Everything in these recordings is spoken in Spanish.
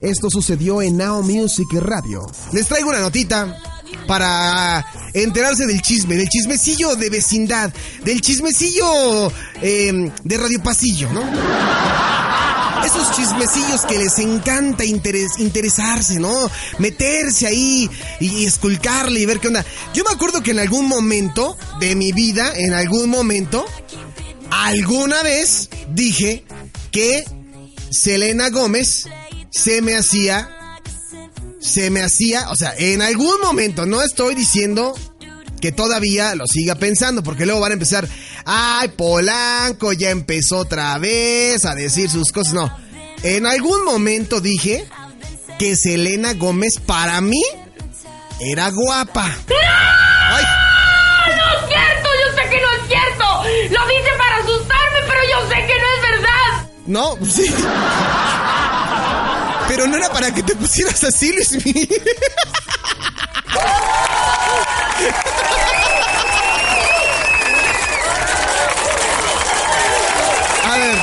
Esto sucedió en Now Music Radio. Les traigo una notita para enterarse del chisme, del chismecillo de vecindad, del chismecillo eh, de Radio Pasillo, ¿no? Esos chismecillos que les encanta interes, interesarse, ¿no? Meterse ahí y, y esculcarle y ver qué onda. Yo me acuerdo que en algún momento de mi vida, en algún momento, alguna vez dije que Selena Gómez se me hacía, se me hacía, o sea, en algún momento, no estoy diciendo que todavía lo siga pensando, porque luego van a empezar, ay, Polanco ya empezó otra vez a decir sus cosas, no. En algún momento dije que Selena Gómez para mí era guapa. Ay, ¡No es cierto! Yo sé que no es cierto. Lo dice para asustarme, pero yo sé que no es verdad. no, sí. Pero no era para que te pusieras así, Luis. A ver.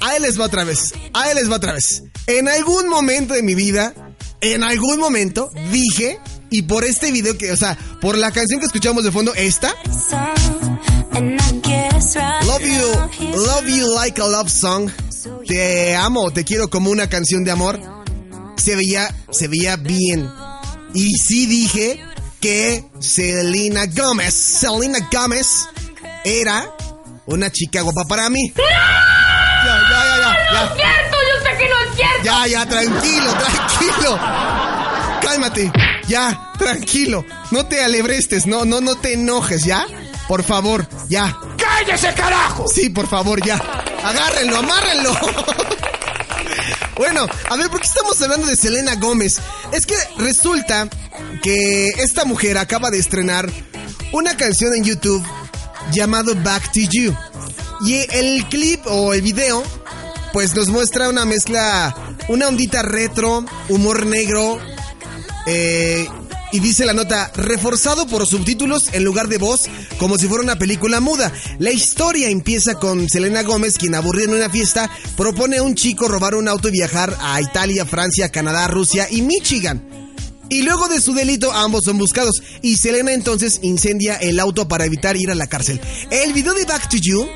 A él les va otra vez. A él les va otra vez. En algún momento de mi vida, en algún momento, dije, y por este video que, o sea, por la canción que escuchamos de fondo, esta, Love You, Love You Like a Love Song. Te amo, te quiero como una canción de amor. Se veía, se veía bien. Y sí dije que Selena Gómez, Selena Gómez era una chica guapa para mí. Ya, ya, ya, ya, ¡No es cierto! Yo sé que no es cierto. Ya, ya, tranquilo, tranquilo. Cálmate, ya, tranquilo. No te alebrestes, no, no, no te enojes, ¿ya? Por favor, ya. ¡Cállese, carajo! Sí, por favor, ya. Agárrenlo, amárrenlo. Bueno, a ver, ¿por qué estamos hablando de Selena Gómez? Es que resulta que esta mujer acaba de estrenar una canción en YouTube llamado Back to You. Y el clip o el video, pues nos muestra una mezcla, una ondita retro, humor negro, eh, y dice la nota, reforzado por subtítulos en lugar de voz, como si fuera una película muda. La historia empieza con Selena Gómez, quien aburrida en una fiesta, propone a un chico robar un auto y viajar a Italia, Francia, Canadá, Rusia y Michigan. Y luego de su delito, ambos son buscados. Y Selena entonces incendia el auto para evitar ir a la cárcel. El video de Back to You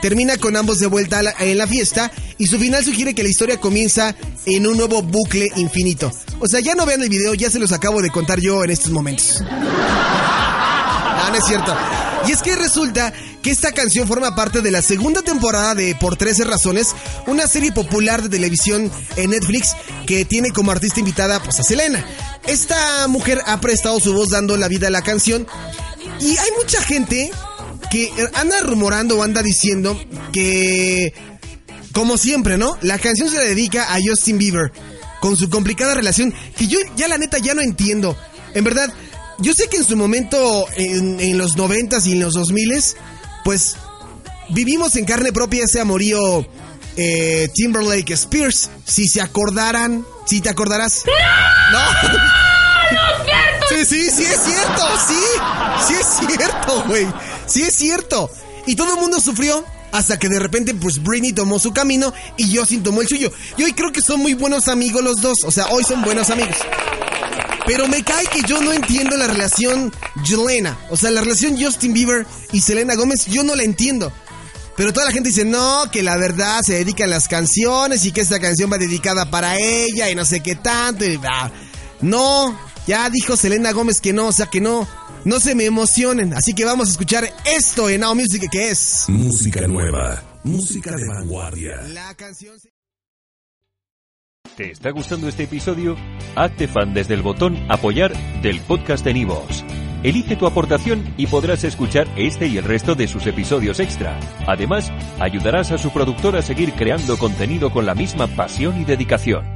termina con ambos de vuelta en la fiesta y su final sugiere que la historia comienza en un nuevo bucle infinito. O sea, ya no vean el video, ya se los acabo de contar yo en estos momentos. Ah, no es cierto. Y es que resulta que esta canción forma parte de la segunda temporada de Por 13 Razones, una serie popular de televisión en Netflix que tiene como artista invitada pues, a Selena. Esta mujer ha prestado su voz dando la vida a la canción y hay mucha gente que anda rumorando o anda diciendo que, como siempre, ¿no? La canción se la dedica a Justin Bieber con su complicada relación que yo ya la neta ya no entiendo. En verdad, yo sé que en su momento, en, en los noventas y en los dos miles, pues vivimos en carne propia ese amorío eh, Timberlake Spears. Si se acordaran, si te acordarás. No. Sí, sí, sí es cierto, sí. Sí es cierto, güey. Sí es cierto. Y todo el mundo sufrió hasta que de repente, pues Britney tomó su camino y Justin tomó el suyo. Y hoy creo que son muy buenos amigos los dos. O sea, hoy son buenos amigos. Pero me cae que yo no entiendo la relación Jelena. O sea, la relación Justin Bieber y Selena Gómez, yo no la entiendo. Pero toda la gente dice, no, que la verdad se dedica a las canciones y que esta canción va dedicada para ella y no sé qué tanto. Y bla. No, ya dijo Selena Gómez que no, o sea que no, no se me emocionen. Así que vamos a escuchar esto en Now Music que es... Música nueva, música de vanguardia. La canción... se- ¿Te está gustando este episodio? Hazte fan desde el botón Apoyar del podcast de Nivos. Elige tu aportación y podrás escuchar este y el resto de sus episodios extra. Además, ayudarás a su productor a seguir creando contenido con la misma pasión y dedicación.